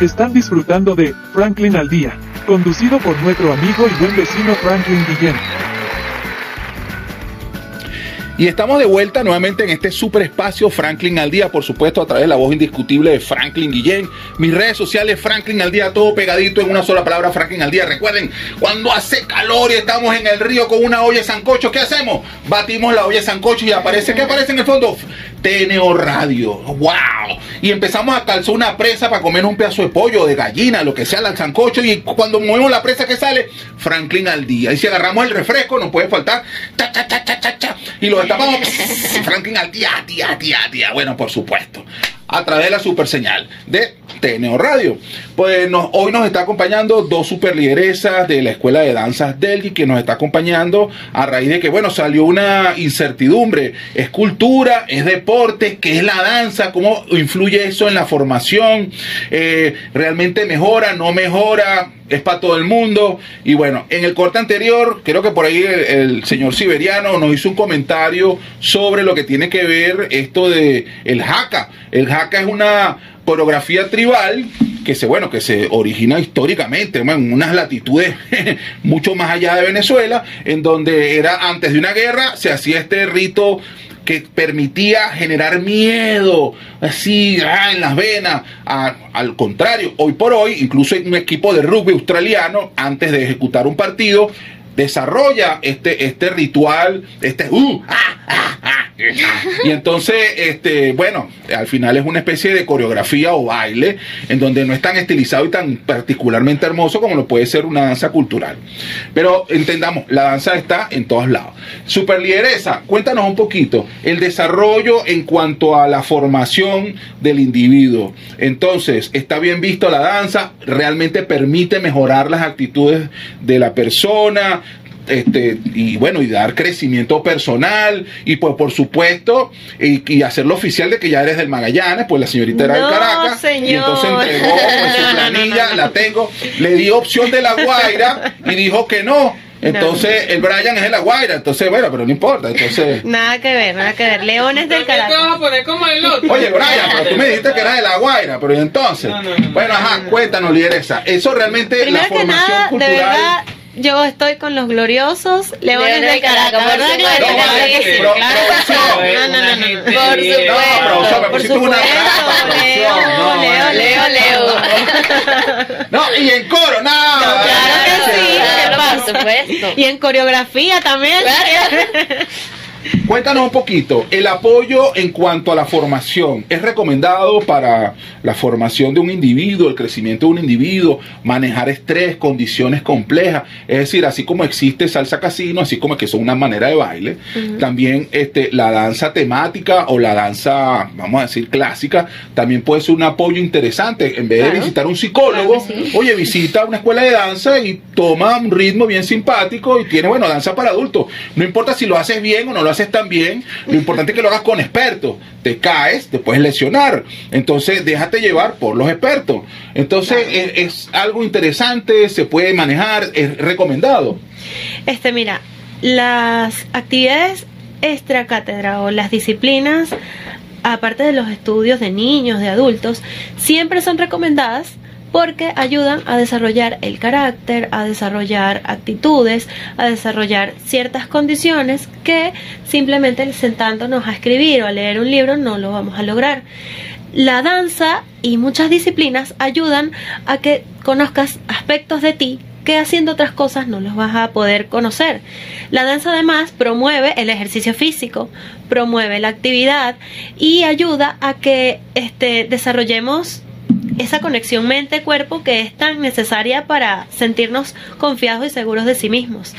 Están disfrutando de Franklin al Día, conducido por nuestro amigo y buen vecino Franklin Guillén. Y estamos de vuelta nuevamente en este super espacio Franklin al día, por supuesto, a través de la voz indiscutible de Franklin Guillén. Mis redes sociales, Franklin al día, todo pegadito en una sola palabra, Franklin al día. Recuerden, cuando hace calor y estamos en el río con una olla de sancocho, ¿qué hacemos? Batimos la olla de sancocho y aparece, ¿qué aparece en el fondo? TNO Radio. ¡Wow! Y empezamos a calzar una presa para comer un pedazo de pollo, de gallina, lo que sea, el sancocho. Y cuando movemos la presa que sale, Franklin al día. Y si agarramos el refresco, nos puede faltar. Cha, y lo destapamos. Franklin al día, día, día, día. Bueno, por supuesto. A través de la super señal de TNO Radio. Pues nos, hoy nos está acompañando dos super lideresas de la Escuela de Danzas Delgi que nos está acompañando a raíz de que, bueno, salió una incertidumbre. ¿Es cultura? ¿Es deporte? ¿Qué es la danza? ¿Cómo influye eso en la formación? Eh, ¿Realmente mejora? ¿No mejora? es para todo el mundo. Y bueno, en el corte anterior, creo que por ahí el, señor Siberiano nos hizo un comentario sobre lo que tiene que ver esto de el jaca. Jaca es una coreografía tribal que se bueno que se origina históricamente en unas latitudes mucho más allá de Venezuela en donde era antes de una guerra se hacía este rito que permitía generar miedo, así ah, en las venas. Al contrario, hoy por hoy, incluso un equipo de rugby australiano, antes de ejecutar un partido, desarrolla este, este ritual, este uh, ah, ah, ah, y entonces, este, bueno, al final es una especie de coreografía o baile en donde no es tan estilizado y tan particularmente hermoso como lo puede ser una danza cultural. Pero entendamos, la danza está en todos lados. Super lideresa, cuéntanos un poquito el desarrollo en cuanto a la formación del individuo. Entonces, está bien visto la danza, realmente permite mejorar las actitudes de la persona, este, y bueno, y dar crecimiento personal, y pues por supuesto, y, hacerlo oficial de que ya eres del Magallanes, pues la señorita era del Caracas, y entonces entregó pues, su planilla, la tengo, le di opción de la Guaira y dijo que no. Entonces, el Brian es de la Guaira, entonces, bueno, pero no importa, entonces... Nada que ver, nada que ver, Leones del Caracas. vas a poner como el otro? Oye, Brian, pero tú me dijiste que era de la Guaira, pero entonces... bueno, ajá, cuéntanos, lideresa, eso realmente, Primero la formación que nada, cultural... De verdad, yo estoy con los gloriosos Leones de Caracas, ¿verdad? Claro claro producción. No, no, no, no. Por supuesto. Por supuesto, Leo, Leo, Leo, Leo. No, y en coro, no. Claro que sí, ¿qué Claro, por supuesto. Y en coreografía también. Cuéntanos un poquito, el apoyo en cuanto a la formación, ¿es recomendado para la formación de un individuo, el crecimiento de un individuo, manejar estrés, condiciones complejas? Es decir, así como existe salsa casino, así como que son una manera de baile, también este, la danza temática o la danza, vamos a decir, clásica, también puede ser un apoyo interesante. En vez de visitar un psicólogo, Claro que sí. oye, visita una escuela de danza y toma un ritmo bien simpático y tiene, bueno, danza para adultos. No importa si lo haces bien o no lo haces tan bien, lo importante es que lo hagas con expertos. Te caes, te puedes lesionar. Entonces, déjate llevar por los expertos. Entonces, es, es algo interesante, se puede manejar, es recomendado. Este, mira, las actividades extracátedra o las disciplinas, aparte de los estudios de niños, de adultos, siempre son recomendadas porque ayudan a desarrollar el carácter, a desarrollar actitudes, a desarrollar ciertas condiciones que simplemente sentándonos a escribir o a leer un libro no lo vamos a lograr. La danza y muchas disciplinas ayudan a que conozcas aspectos de ti que haciendo otras cosas no los vas a poder conocer. La danza además promueve el ejercicio físico, promueve la actividad y ayuda a que este, desarrollemos esa conexión mente-cuerpo que es tan necesaria para sentirnos confiados y seguros de sí mismos.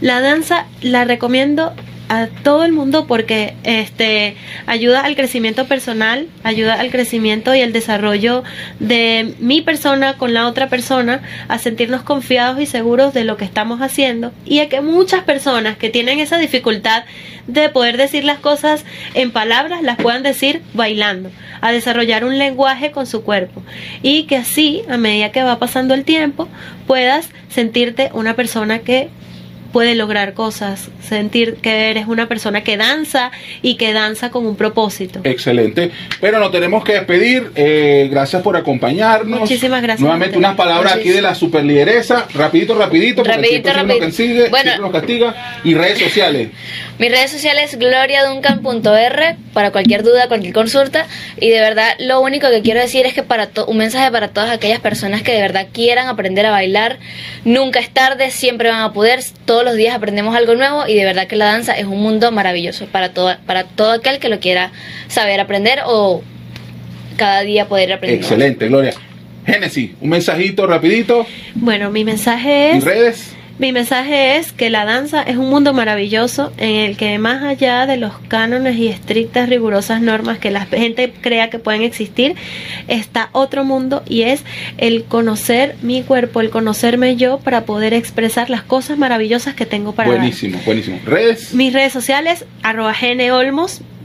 La danza la recomiendo a todo el mundo porque este ayuda al crecimiento personal, ayuda al crecimiento y el desarrollo de mi persona con la otra persona, a sentirnos confiados y seguros de lo que estamos haciendo. Y a que muchas personas que tienen esa dificultad de poder decir las cosas en palabras las puedan decir bailando, a desarrollar un lenguaje con su cuerpo. Y que así a medida que va pasando el tiempo puedas sentirte una persona que puede lograr cosas, sentir que eres una persona que danza y que danza con un propósito. Excelente. Pero nos tenemos que despedir. Eh, gracias por acompañarnos. Muchísimas gracias. Nuevamente unas palabras aquí de la superlideresa. Rapidito, rapidito, porque Rapidito, el tiempo siempre nos rapidito. consigue, Bueno. nos castiga. Y redes sociales. Mis redes sociales gloriaduncan.r para cualquier duda, cualquier consulta. Y de verdad, lo único que quiero decir es que para to- un mensaje para todas aquellas personas que de verdad quieran aprender a bailar, nunca es tarde, siempre van a poder. Todos los días aprendemos algo nuevo y de verdad que la danza es un mundo maravilloso para todo, para todo aquel que lo quiera saber aprender o cada día poder aprender. Excelente, Gloria. Génesis, un mensajito rapidito. Bueno, mi mensaje ¿Y es... redes? Mi mensaje es que la danza es un mundo maravilloso en el que más allá de los cánones y estrictas, rigurosas normas que la gente crea que pueden existir, está otro mundo y es el conocer mi cuerpo, el conocerme yo para poder expresar las cosas maravillosas que tengo para dar. Buenísimo, buenísimo. ¿Redes? Mis redes sociales, arroba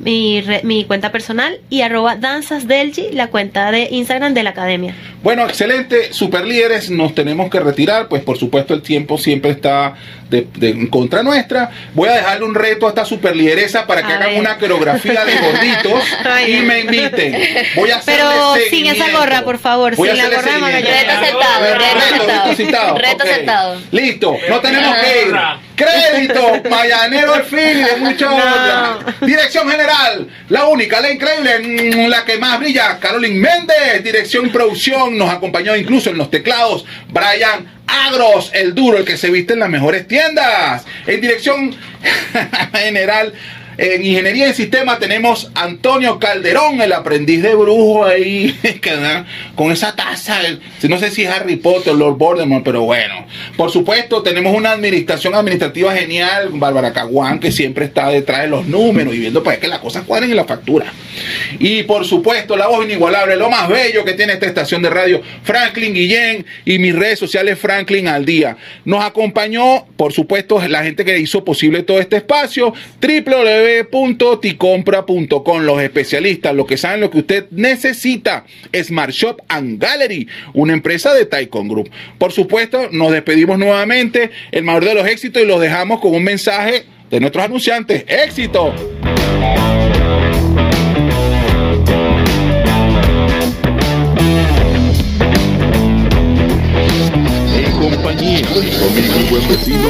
mi, re- mi cuenta personal, y arroba danzasdelgi, la cuenta de Instagram de la academia. Bueno, excelente, super líderes, nos tenemos que retirar, pues por supuesto el tiempo siempre está de, de- en contra nuestra. Voy a dejarle un reto a esta super lideresa para que A hagan ver. una coreografía de gorditos y me inviten. Voy a hacerle Pero sin esa gorra, por favor, Voy sin la gorra de. Reto aceptado, reto aceptado. Reto aceptado. Listo, no tenemos que ir. Crédito, Mayanero al fin y de mucha No. otra. General, la única, la increíble, mm, la que más brilla, Carolyn Méndez. Dirección y producción, nos acompañó incluso en los teclados, Brian Agros, el duro, el que se viste en las mejores tiendas. En dirección general. En ingeniería y sistema tenemos Antonio Calderón, el aprendiz de brujo ahí, con esa taza. no sé si es Harry Potter o Lord Voldemort, pero bueno. Por supuesto, tenemos una administración administrativa genial, Bárbara Caguán, que siempre está detrás de los números y viendo para que las cosas cuadren en la factura. Y por supuesto, la voz inigualable, lo más bello que tiene esta estación de radio, Franklin Guillén y mis redes sociales Franklin al día. Nos acompañó, por supuesto, la gente que hizo posible todo este espacio, www.ticompra.com, los especialistas, los que saben lo que usted necesita, Smart Shop and Gallery, una empresa de Taikon Group. Por supuesto, nos despedimos nuevamente, el mayor de los éxitos y los dejamos con un mensaje de nuestros anunciantes. ¡Éxito! Compañía buen vecino.